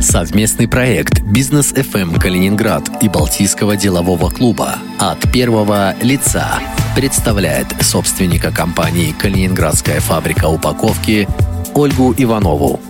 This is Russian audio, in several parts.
Совместный проект «Бизнес FM Калининград» и Балтийского делового клуба от первого лица представляет собственника компании «Калининградская фабрика упаковки» Ольгу Иванову.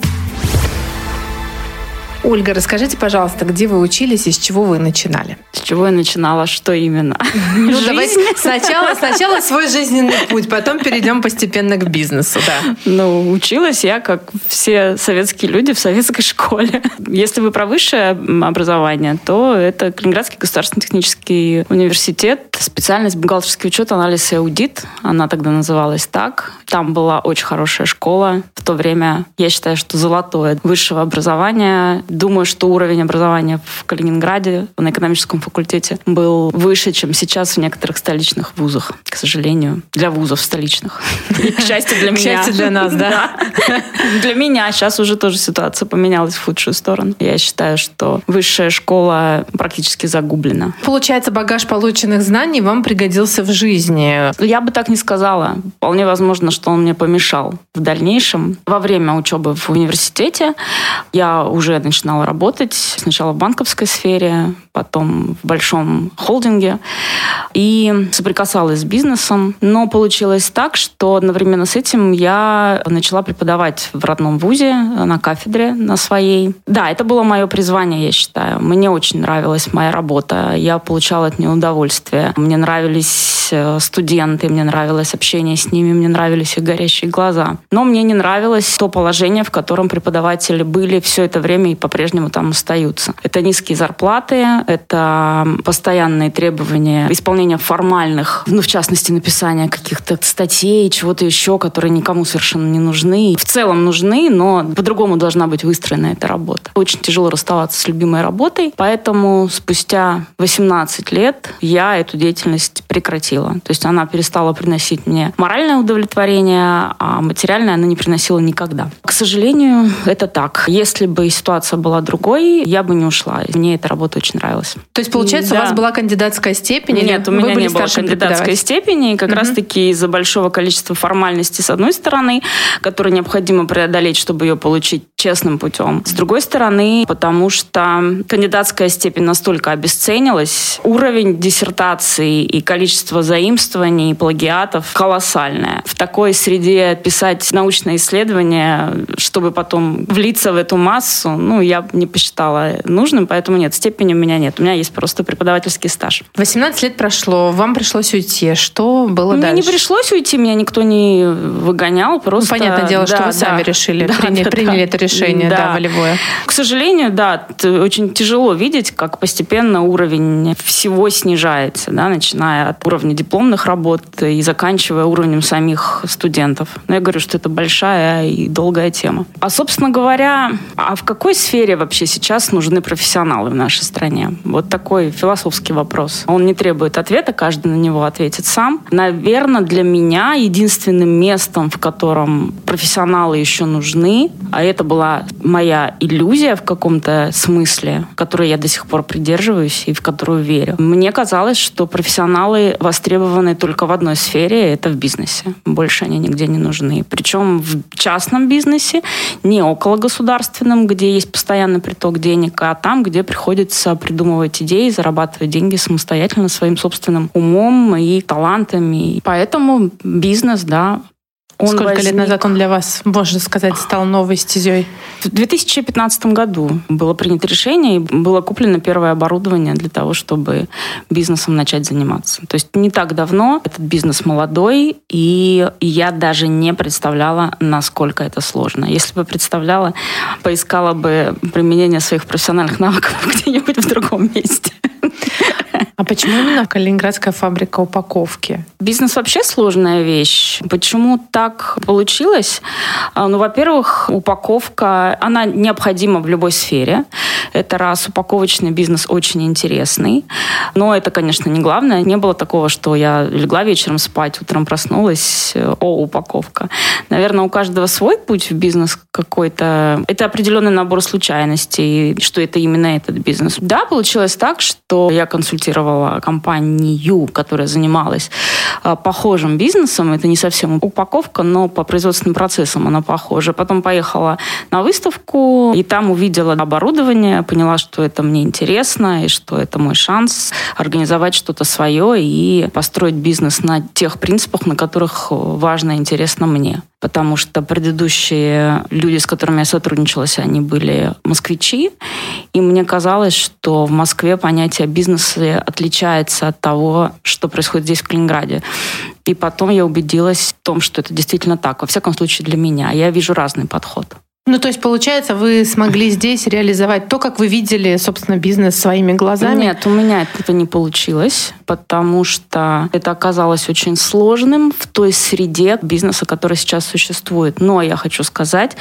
Ольга, расскажите, пожалуйста, где вы учились и с чего вы начинали? С чего я начинала? Что именно? Ну, давайте сначала, сначала свой жизненный путь, потом перейдем постепенно к бизнесу, да. Ну, училась я, как все советские люди, в советской школе. Если вы про высшее образование, то это Калининградский государственный технический университет, специальность бухгалтерский учет, анализ и аудит. Она тогда называлась так. Там была очень хорошая школа. В то время, я считаю, что золотое высшего образования Думаю, что уровень образования в Калининграде на экономическом факультете был выше, чем сейчас в некоторых столичных вузах, к сожалению. Для вузов столичных. И, к счастью для меня. К счастью для нас, да. Для меня сейчас уже тоже ситуация поменялась в худшую сторону. Я считаю, что высшая школа практически загублена. Получается, багаж полученных знаний вам пригодился в жизни. Я бы так не сказала. Вполне возможно, что он мне помешал в дальнейшем. Во время учебы в университете я уже начинала работать. Сначала в банковской сфере, потом в большом холдинге. И соприкасалась с бизнесом. Но получилось так, что одновременно с этим я начала преподавать в родном вузе на кафедре на своей. Да, это было мое призвание, я считаю. Мне очень нравилась моя работа. Я получала от нее удовольствие. Мне нравились э, студенты, мне нравилось общение с ними, мне нравились их горящие глаза. Но мне не нравилось то положение, в котором преподаватели были все это время и по по-прежнему там остаются. Это низкие зарплаты, это постоянные требования исполнения формальных, ну, в частности, написания каких-то статей, чего-то еще, которые никому совершенно не нужны. В целом нужны, но по-другому должна быть выстроена эта работа. Очень тяжело расставаться с любимой работой, поэтому спустя 18 лет я эту деятельность прекратила. То есть она перестала приносить мне моральное удовлетворение, а материальное она не приносила никогда. К сожалению, это так. Если бы ситуация была другой, я бы не ушла. Мне эта работа очень нравилась. То есть, получается, да. у вас была кандидатская степень? Нет, у меня не было кандидатской степени. И как угу. раз-таки из-за большого количества формальностей, с одной стороны, которые необходимо преодолеть, чтобы ее получить честным путем. С другой стороны, потому что кандидатская степень настолько обесценилась, уровень диссертации и количество заимствований и плагиатов колоссальное. В такой среде писать научное исследование, чтобы потом влиться в эту массу, ну, я не посчитала нужным, поэтому нет, степени у меня нет. У меня есть просто преподавательский стаж. 18 лет прошло, вам пришлось уйти. Что было Мне дальше? не пришлось уйти, меня никто не выгонял. Просто... Ну, понятное дело, да, что вы да, сами решили, да, приня... да, приняли да, это решение, да. да, волевое. К сожалению, да, очень тяжело видеть, как постепенно уровень всего снижается, да, начиная от уровня дипломных работ и заканчивая уровнем самих студентов. Но я говорю, что это большая и долгая тема. А, собственно говоря, а в какой сфере вообще сейчас нужны профессионалы в нашей стране? Вот такой философский вопрос. Он не требует ответа, каждый на него ответит сам. Наверное, для меня единственным местом, в котором профессионалы еще нужны, а это была моя иллюзия в каком-то смысле, которой я до сих пор придерживаюсь и в которую верю. Мне казалось, что профессионалы востребованы только в одной сфере, это в бизнесе. Больше они нигде не нужны. Причем в частном бизнесе, не около государственном, где есть постоянный приток денег, а там, где приходится придумывать идеи, зарабатывать деньги самостоятельно своим собственным умом и талантами. Поэтому бизнес, да, он Сколько возник... лет назад он для вас, можно сказать, стал новой стезей? В 2015 году было принято решение и было куплено первое оборудование для того, чтобы бизнесом начать заниматься. То есть не так давно этот бизнес молодой, и я даже не представляла, насколько это сложно. Если бы представляла, поискала бы применение своих профессиональных навыков где-нибудь в другом месте. А почему именно Калининградская фабрика упаковки? Бизнес вообще сложная вещь. Почему так получилось? А, ну, во-первых, упаковка, она необходима в любой сфере. Это раз. Упаковочный бизнес очень интересный. Но это, конечно, не главное. Не было такого, что я легла вечером спать, утром проснулась, о, упаковка. Наверное, у каждого свой путь в бизнес какой-то. Это определенный набор случайностей, что это именно этот бизнес. Да, получилось так, что я консультировала компанию, которая занималась а, похожим бизнесом. Это не совсем упаковка, но по производственным процессам она похожа. Потом поехала на выставку, и там увидела оборудование, поняла, что это мне интересно, и что это мой шанс организовать что-то свое и построить бизнес на тех принципах, на которых важно и интересно мне потому что предыдущие люди, с которыми я сотрудничалась, они были москвичи, и мне казалось, что в Москве понятие бизнеса отличается от того, что происходит здесь, в Калининграде. И потом я убедилась в том, что это действительно так, во всяком случае для меня. Я вижу разный подход. Ну, то есть, получается, вы смогли здесь реализовать то, как вы видели, собственно, бизнес своими глазами? Нет, у меня это не получилось, потому что это оказалось очень сложным в той среде бизнеса, которая сейчас существует. Но я хочу сказать,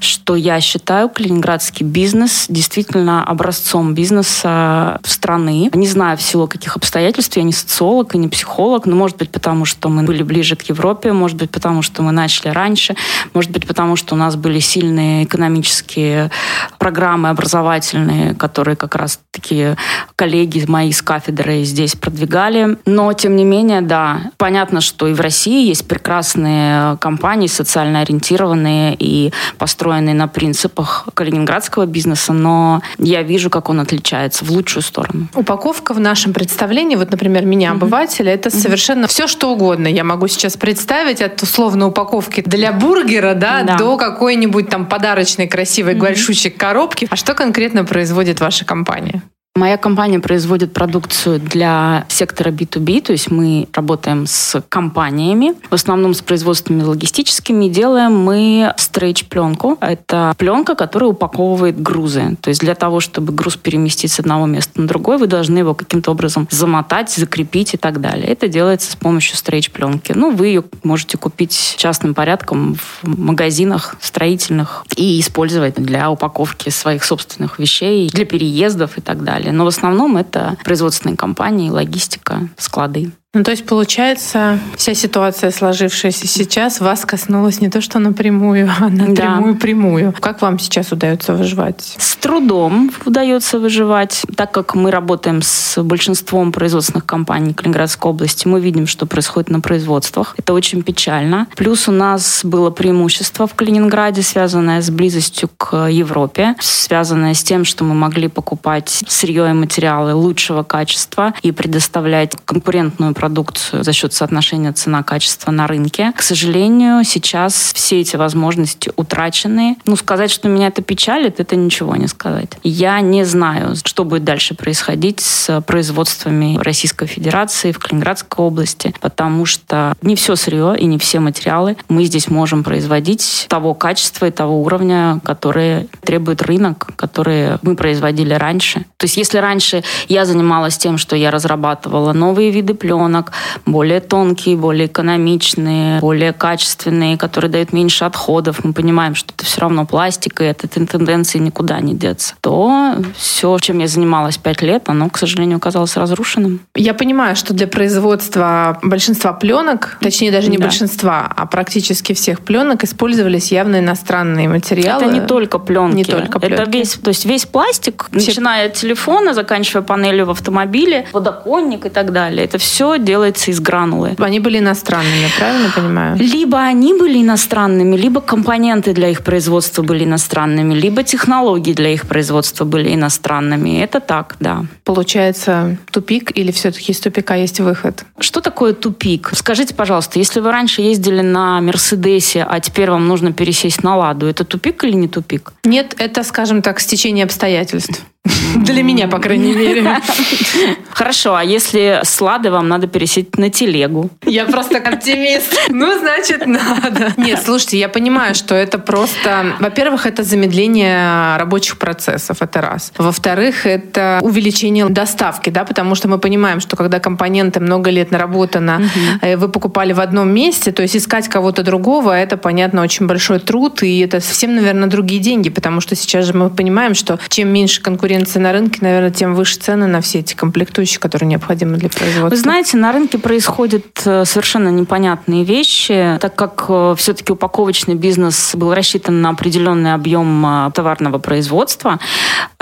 что я считаю калининградский бизнес действительно образцом бизнеса страны. Не знаю, в силу каких обстоятельств, я не социолог и не психолог, но, может быть, потому что мы были ближе к Европе, может быть, потому что мы начали раньше, может быть, потому что у нас были сильные экономические программы образовательные, которые как раз такие коллеги мои с кафедры здесь продвигали. Но, тем не менее, да, понятно, что и в России есть прекрасные компании, социально ориентированные и построенные на принципах калининградского бизнеса, но я вижу, как он отличается в лучшую сторону. Упаковка в нашем представлении, вот, например, меня, обывателя, это совершенно все, что угодно. Я могу сейчас представить от условно упаковки для бургера, да, да. до какой-нибудь там подарочной красивой mm-hmm. большущей коробки. А что конкретно производит ваша компания? Моя компания производит продукцию для сектора B2B, то есть мы работаем с компаниями, в основном с производственными логистическими. Делаем мы стрейч-пленку. Это пленка, которая упаковывает грузы. То есть для того, чтобы груз переместить с одного места на другое, вы должны его каким-то образом замотать, закрепить и так далее. Это делается с помощью стрейч-пленки. Ну, вы ее можете купить частным порядком в магазинах строительных и использовать для упаковки своих собственных вещей, для переездов и так далее Но в основном это производственные компании, логистика, склады. Ну, то есть, получается, вся ситуация, сложившаяся сейчас, вас коснулась не то, что напрямую, а напрямую-прямую. Как вам сейчас удается выживать? С трудом удается выживать. Так как мы работаем с большинством производственных компаний Калининградской области, мы видим, что происходит на производствах. Это очень печально. Плюс у нас было преимущество в Калининграде, связанное с близостью к Европе, связанное с тем, что мы могли покупать сырье и материалы лучшего качества и предоставлять конкурентную продукцию за счет соотношения цена-качество на рынке. К сожалению, сейчас все эти возможности утрачены. Ну, сказать, что меня это печалит, это ничего не сказать. Я не знаю, что будет дальше происходить с производствами Российской Федерации в Калининградской области, потому что не все сырье и не все материалы мы здесь можем производить того качества и того уровня, которые требует рынок, которые мы производили раньше. То есть если раньше я занималась тем, что я разрабатывала новые виды плен, пленок, более тонкие, более экономичные, более качественные, которые дают меньше отходов. Мы понимаем, что это все равно пластик, и от этой тенденции никуда не деться. То все, чем я занималась пять лет, оно, к сожалению, оказалось разрушенным. Я понимаю, что для производства большинства пленок, точнее даже не да. большинства, а практически всех пленок использовались явно иностранные материалы. Это не только пленки. Не только пленки. Это весь, то есть весь пластик, все... начиная от телефона, заканчивая панелью в автомобиле, водоконник и так далее. Это все делается из гранулы. Они были иностранными, правильно понимаю? Либо они были иностранными, либо компоненты для их производства были иностранными, либо технологии для их производства были иностранными. Это так, да. Получается тупик или все-таки из тупика есть выход? Что такое тупик? Скажите, пожалуйста, если вы раньше ездили на Мерседесе, а теперь вам нужно пересесть на Ладу, это тупик или не тупик? Нет, это, скажем так, стечение обстоятельств. Для меня, по крайней мере. Хорошо, а если слады вам надо пересесть на телегу? Я просто оптимист. Ну, значит, надо. Нет, слушайте, я понимаю, что это просто... Во-первых, это замедление рабочих процессов, это раз. Во-вторых, это увеличение доставки, да, потому что мы понимаем, что когда компоненты много лет наработано, угу. вы покупали в одном месте, то есть искать кого-то другого, это, понятно, очень большой труд, и это совсем, наверное, другие деньги, потому что сейчас же мы понимаем, что чем меньше конкуренции на рынке, наверное, тем выше цены на все эти комплектующие, которые необходимы для производства. Вы знаете, на рынке происходят э, совершенно непонятные вещи, так как э, все-таки упаковочный бизнес был рассчитан на определенный объем э, товарного производства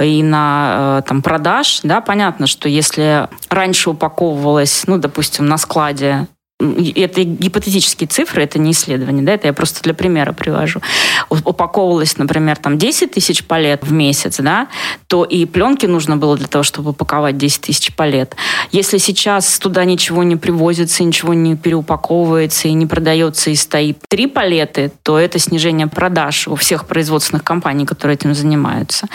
и на там, продаж. Да, понятно, что если раньше упаковывалось, ну, допустим, на складе это гипотетические цифры, это не исследование, да, это я просто для примера привожу. Упаковывалось, например, там 10 тысяч палет в месяц, да, то и пленки нужно было для того, чтобы упаковать 10 тысяч палет. Если сейчас туда ничего не привозится, ничего не переупаковывается и не продается и стоит три палеты, то это снижение продаж у всех производственных компаний, которые этим занимаются.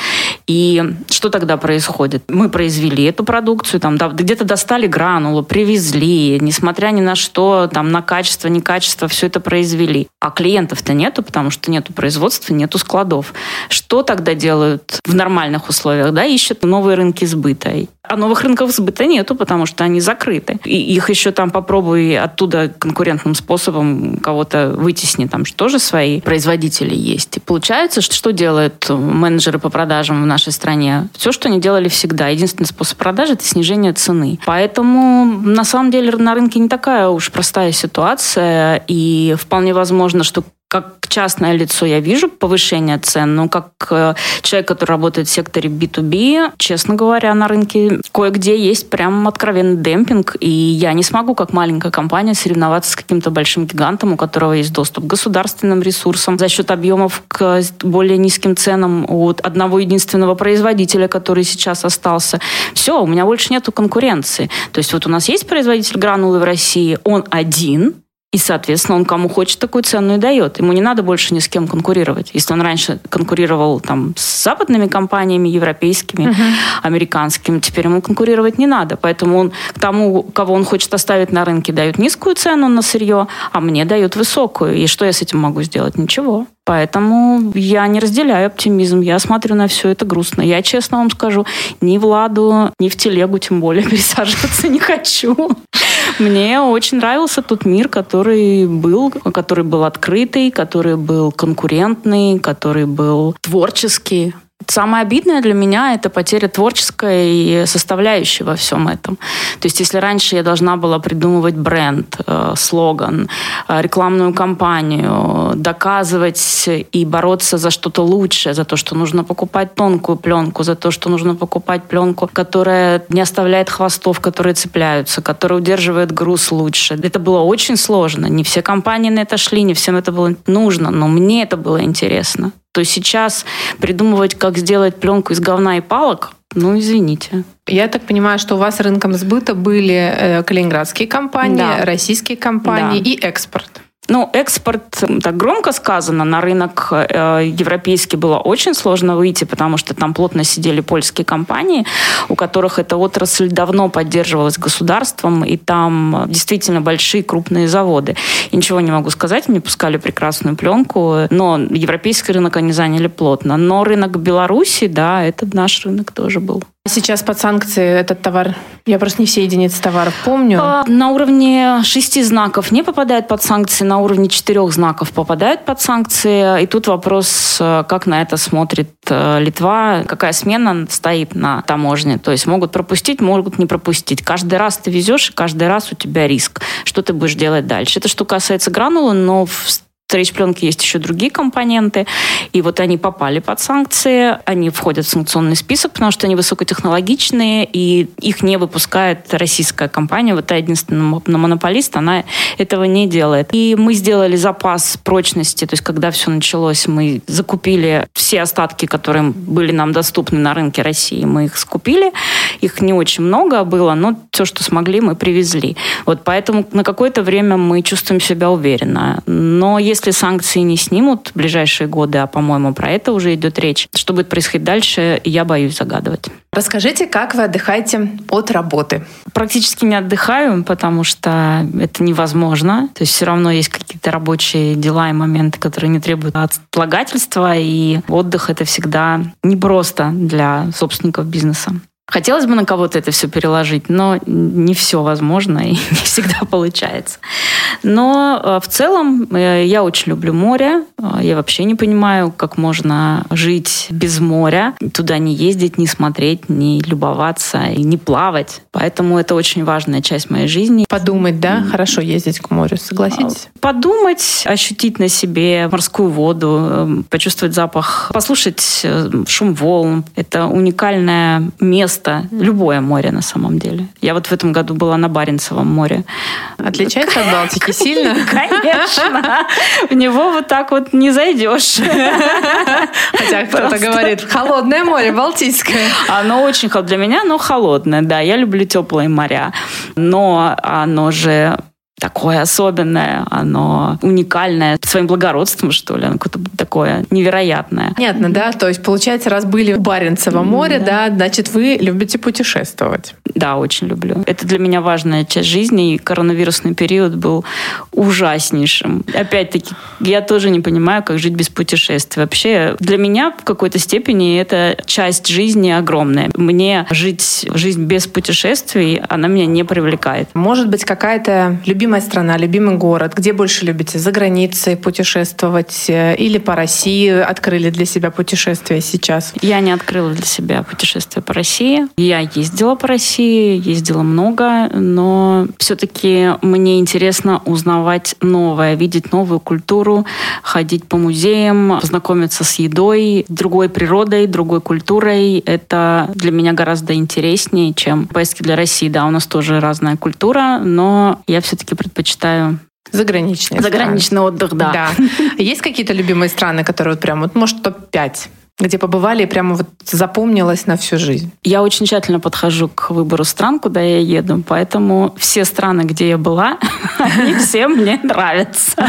И что тогда происходит? Мы произвели эту продукцию, там где-то достали гранулы, привезли, несмотря ни на что что там на качество, некачество все это произвели. А клиентов-то нету, потому что нету производства, нету складов. Что тогда делают в нормальных условиях? Да, ищут новые рынки сбыта. А новых рынков сбыта нету, потому что они закрыты. И их еще там попробуй оттуда конкурентным способом кого-то вытесни. Там же тоже свои производители есть. И получается, что, что делают менеджеры по продажам в нашей стране? Все, что они делали всегда. Единственный способ продажи – это снижение цены. Поэтому, на самом деле, на рынке не такая уж простая ситуация. И вполне возможно, что как частное лицо я вижу повышение цен, но как э, человек, который работает в секторе B2B, честно говоря, на рынке кое-где есть прям откровенный демпинг, и я не смогу, как маленькая компания, соревноваться с каким-то большим гигантом, у которого есть доступ к государственным ресурсам за счет объемов к более низким ценам от одного единственного производителя, который сейчас остался. Все, у меня больше нету конкуренции. То есть вот у нас есть производитель гранулы в России, он один, и, соответственно, он кому хочет такую цену и дает. Ему не надо больше ни с кем конкурировать. Если он раньше конкурировал там, с западными компаниями, европейскими, uh-huh. американскими, теперь ему конкурировать не надо. Поэтому он тому, кого он хочет оставить на рынке, дает низкую цену на сырье, а мне дают высокую. И что я с этим могу сделать? Ничего. Поэтому я не разделяю оптимизм. Я смотрю на все это грустно. Я честно вам скажу, ни в Ладу, ни в телегу тем более пересаживаться не хочу. Мне очень нравился тот мир, который был, который был открытый, который был конкурентный, который был творческий. Самое обидное для меня – это потеря творческой составляющей во всем этом. То есть если раньше я должна была придумывать бренд, э, слоган, э, рекламную кампанию, доказывать и бороться за что-то лучшее, за то, что нужно покупать тонкую пленку, за то, что нужно покупать пленку, которая не оставляет хвостов, которые цепляются, которая удерживает груз лучше. Это было очень сложно. Не все компании на это шли, не всем это было нужно, но мне это было интересно то сейчас придумывать, как сделать пленку из говна и палок, ну, извините. Я так понимаю, что у вас рынком сбыта были э, калининградские компании, да. российские компании да. и экспорт. Ну, экспорт, так громко сказано, на рынок э, европейский было очень сложно выйти, потому что там плотно сидели польские компании, у которых эта отрасль давно поддерживалась государством, и там действительно большие крупные заводы. И ничего не могу сказать, мне пускали прекрасную пленку, но европейский рынок они заняли плотно. Но рынок Беларуси, да, это наш рынок тоже был. Сейчас под санкции этот товар, я просто не все единицы товаров помню. А, на уровне шести знаков не попадает под санкции, на уровне четырех знаков попадает под санкции. И тут вопрос, э, как на это смотрит э, Литва, какая смена стоит на таможне. То есть могут пропустить, могут не пропустить. Каждый раз ты везешь, и каждый раз у тебя риск. Что ты будешь делать дальше? Это что касается гранулы, но в речь-пленки есть еще другие компоненты. И вот они попали под санкции, они входят в санкционный список, потому что они высокотехнологичные, и их не выпускает российская компания. Вот та единственная монополист, она этого не делает. И мы сделали запас прочности, то есть когда все началось, мы закупили все остатки, которые были нам доступны на рынке России, мы их скупили, Их не очень много было, но все, что смогли, мы привезли. Вот поэтому на какое-то время мы чувствуем себя уверенно. Но если санкции не снимут в ближайшие годы, а, по-моему, про это уже идет речь, что будет происходить дальше, я боюсь загадывать. Расскажите, как вы отдыхаете от работы? Практически не отдыхаю, потому что это невозможно. То есть все равно есть какие-то рабочие дела и моменты, которые не требуют отлагательства, и отдых это всегда непросто для собственников бизнеса. Хотелось бы на кого-то это все переложить, но не все возможно и не всегда получается. Но э, в целом э, я очень люблю море. Э, я вообще не понимаю, как можно жить без моря, туда не ездить, не смотреть, не любоваться и не плавать. Поэтому это очень важная часть моей жизни. Подумать, да? Хорошо ездить к морю, согласитесь? Подумать, ощутить на себе морскую воду, почувствовать запах, послушать шум волн. Это уникальное место, любое море на самом деле. Я вот в этом году была на Баренцевом море. Отличается от Балтики сильно? Конечно. В него вот так вот не зайдешь. Хотя кто-то говорит, холодное море, Балтийское. Оно очень холодное. Для меня оно холодное, да. Я люблю теплые моря. Но оно же такое особенное, оно уникальное своим благородством, что ли, оно какое-то такое невероятное. Понятно, да? То есть, получается, раз были в Баренцево море, да. да, значит, вы любите путешествовать. Да, очень люблю. Это для меня важная часть жизни, и коронавирусный период был ужаснейшим. Опять-таки, я тоже не понимаю, как жить без путешествий. Вообще, для меня в какой-то степени это часть жизни огромная. Мне жить жизнь без путешествий, она меня не привлекает. Может быть, какая-то любимая любимая страна, любимый город? Где больше любите? За границей путешествовать э, или по России открыли для себя путешествия сейчас? Я не открыла для себя путешествие по России. Я ездила по России, ездила много, но все-таки мне интересно узнавать новое, видеть новую культуру, ходить по музеям, познакомиться с едой, другой природой, другой культурой. Это для меня гораздо интереснее, чем поездки для России. Да, у нас тоже разная культура, но я все-таки предпочитаю Заграничный. Заграничный страны. отдых, да. да. Есть какие-то любимые страны, которые вот прям, вот, может, топ-5? где побывали и прямо вот запомнилось на всю жизнь? Я очень тщательно подхожу к выбору стран, куда я еду, поэтому все страны, где я была, они все мне нравятся.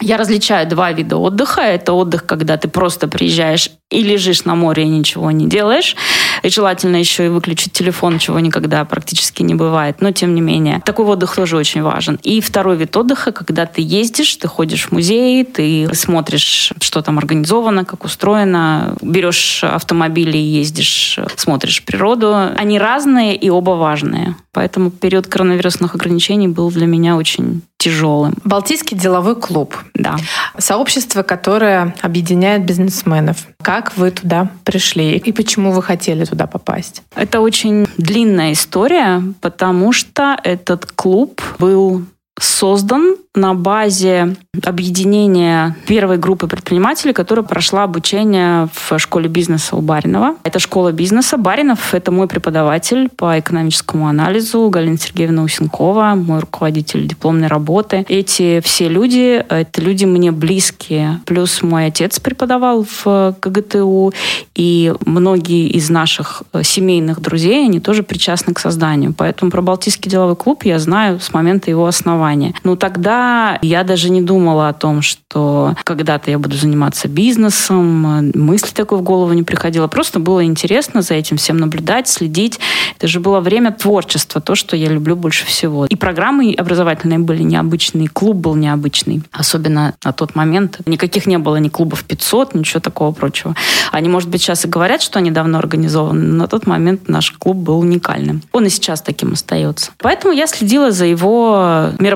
Я различаю два вида отдыха. Это отдых, когда ты просто приезжаешь и лежишь на море и ничего не делаешь. И желательно еще и выключить телефон, чего никогда практически не бывает. Но тем не менее, такой отдых тоже очень важен. И второй вид отдыха, когда ты ездишь, ты ходишь в музей, ты смотришь, что там организовано, как устроено, берешь автомобиль и ездишь, смотришь природу. Они разные и оба важные. Поэтому период коронавирусных ограничений был для меня очень тяжелым. Балтийский деловой клуб. Да. Сообщество, которое объединяет бизнесменов. Как вы туда пришли и почему вы хотели туда попасть? Это очень длинная история, потому что этот клуб был создан на базе объединения первой группы предпринимателей, которая прошла обучение в школе бизнеса у Баринова. Это школа бизнеса. Баринов — это мой преподаватель по экономическому анализу, Галина Сергеевна Усенкова, мой руководитель дипломной работы. Эти все люди — это люди мне близкие. Плюс мой отец преподавал в КГТУ, и многие из наших семейных друзей, они тоже причастны к созданию. Поэтому про Балтийский деловой клуб я знаю с момента его основания. Ну, тогда я даже не думала о том, что когда-то я буду заниматься бизнесом, мысли такой в голову не приходило. Просто было интересно за этим всем наблюдать, следить. Это же было время творчества, то, что я люблю больше всего. И программы образовательные были необычные, клуб был необычный. Особенно на тот момент. Никаких не было ни клубов 500, ничего такого прочего. Они, может быть, сейчас и говорят, что они давно организованы, но на тот момент наш клуб был уникальным. Он и сейчас таким остается. Поэтому я следила за его мероприятиями,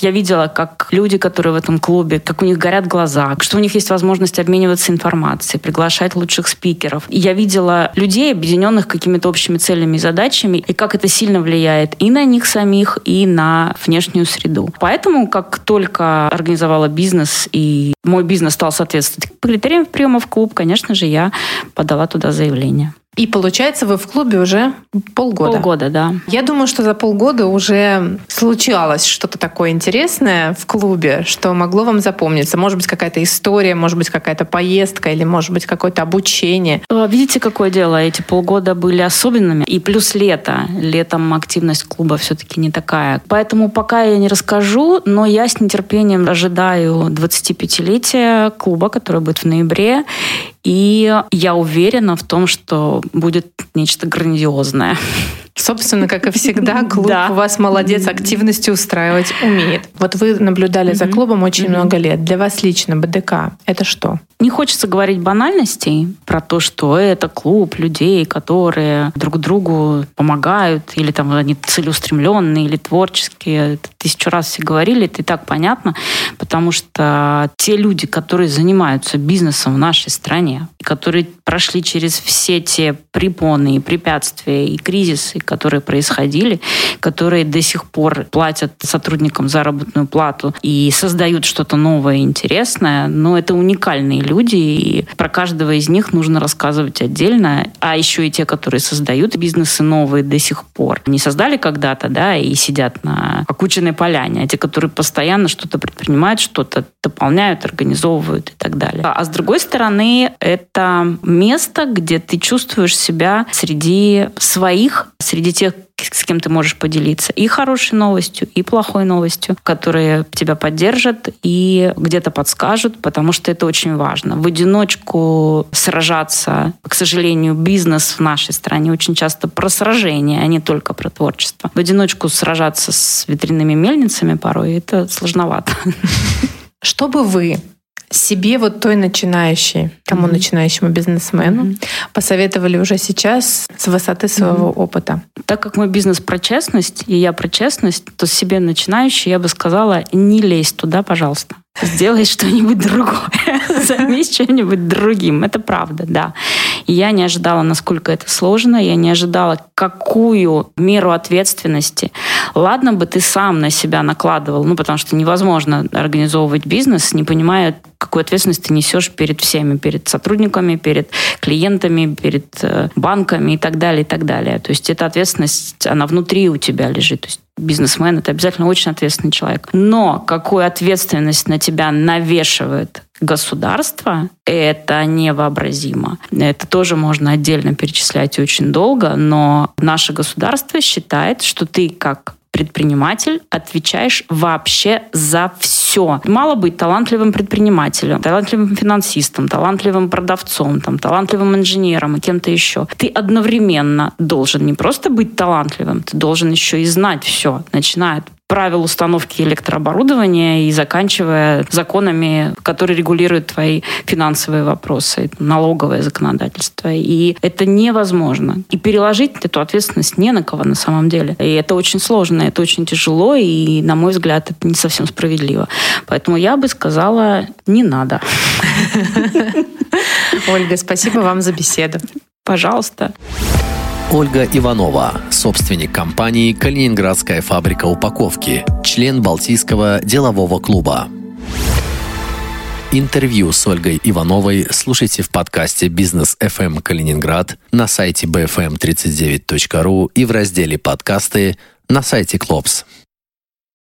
я видела, как люди, которые в этом клубе, как у них горят глаза, что у них есть возможность обмениваться информацией, приглашать лучших спикеров. И я видела людей, объединенных какими-то общими целями и задачами, и как это сильно влияет и на них самих, и на внешнюю среду. Поэтому, как только организовала бизнес, и мой бизнес стал соответствовать критериям приема в клуб, конечно же, я подала туда заявление. И получается, вы в клубе уже полгода. Полгода, да. Я думаю, что за полгода уже случалось что-то такое интересное в клубе, что могло вам запомниться. Может быть, какая-то история, может быть, какая-то поездка или, может быть, какое-то обучение. А, видите, какое дело? Эти полгода были особенными. И плюс лето. Летом активность клуба все-таки не такая. Поэтому пока я не расскажу, но я с нетерпением ожидаю 25-летия клуба, который будет в ноябре. И я уверена в том, что будет нечто грандиозное. Собственно, как и всегда, клуб да. у вас молодец, активности устраивать умеет. Вот вы наблюдали за клубом очень много лет. Для вас лично БДК это что? Не хочется говорить банальностей про то, что это клуб людей, которые друг другу помогают, или там они целеустремленные, или творческие. Тысячу раз все говорили, это и так понятно, потому что те люди, которые занимаются бизнесом в нашей стране, которые прошли через все те препоны и препятствия и кризисы, которые происходили, которые до сих пор платят сотрудникам заработную плату и создают что-то новое интересное, но это уникальные люди, и про каждого из них нужно рассказывать отдельно. А еще и те, которые создают бизнесы новые до сих пор. Не создали когда-то, да, и сидят на окученной поляне, а те, которые постоянно что-то предпринимают, что-то дополняют, организовывают и так далее. А с другой стороны, это место, где ты чувствуешь себя среди своих, среди тех, с кем ты можешь поделиться и хорошей новостью, и плохой новостью, которые тебя поддержат и где-то подскажут, потому что это очень важно. В одиночку сражаться, к сожалению, бизнес в нашей стране очень часто про сражение, а не только про творчество. В одиночку сражаться с ветряными мельницами порой это сложновато. Что бы вы себе вот той начинающей, тому mm-hmm. начинающему бизнесмену mm-hmm. посоветовали уже сейчас с высоты своего mm-hmm. опыта? Так как мой бизнес про честность, и я про честность, то себе начинающий я бы сказала, не лезь туда, пожалуйста. Сделай что-нибудь другое. Займись чем-нибудь другим. Это правда, да. Я не ожидала, насколько это сложно. Я не ожидала, какую меру ответственности. Ладно бы ты сам на себя накладывал, ну, потому что невозможно организовывать бизнес, не понимая, какую ответственность ты несешь перед всеми, перед сотрудниками, перед клиентами, перед э, банками и так далее, и так далее. То есть эта ответственность, она внутри у тебя лежит. То есть бизнесмен – это обязательно очень ответственный человек. Но какую ответственность на тебя навешивает государство, это невообразимо. Это тоже можно отдельно перечислять очень долго, но наше государство считает, что ты как предприниматель отвечаешь вообще за все. Мало быть талантливым предпринимателем, талантливым финансистом, талантливым продавцом, там, талантливым инженером и кем-то еще. Ты одновременно должен не просто быть талантливым, ты должен еще и знать все, начиная от правил установки электрооборудования и заканчивая законами, которые регулируют твои финансовые вопросы, налоговое законодательство. И это невозможно. И переложить эту ответственность не на кого на самом деле. И это очень сложно, это очень тяжело, и, на мой взгляд, это не совсем справедливо. Поэтому я бы сказала, не надо. Ольга, спасибо вам за беседу. Пожалуйста. Ольга Иванова, собственник компании «Калининградская фабрика упаковки», член Балтийского делового клуба. Интервью с Ольгой Ивановой слушайте в подкасте «Бизнес FM Калининград» на сайте bfm39.ru и в разделе «Подкасты» на сайте Клопс.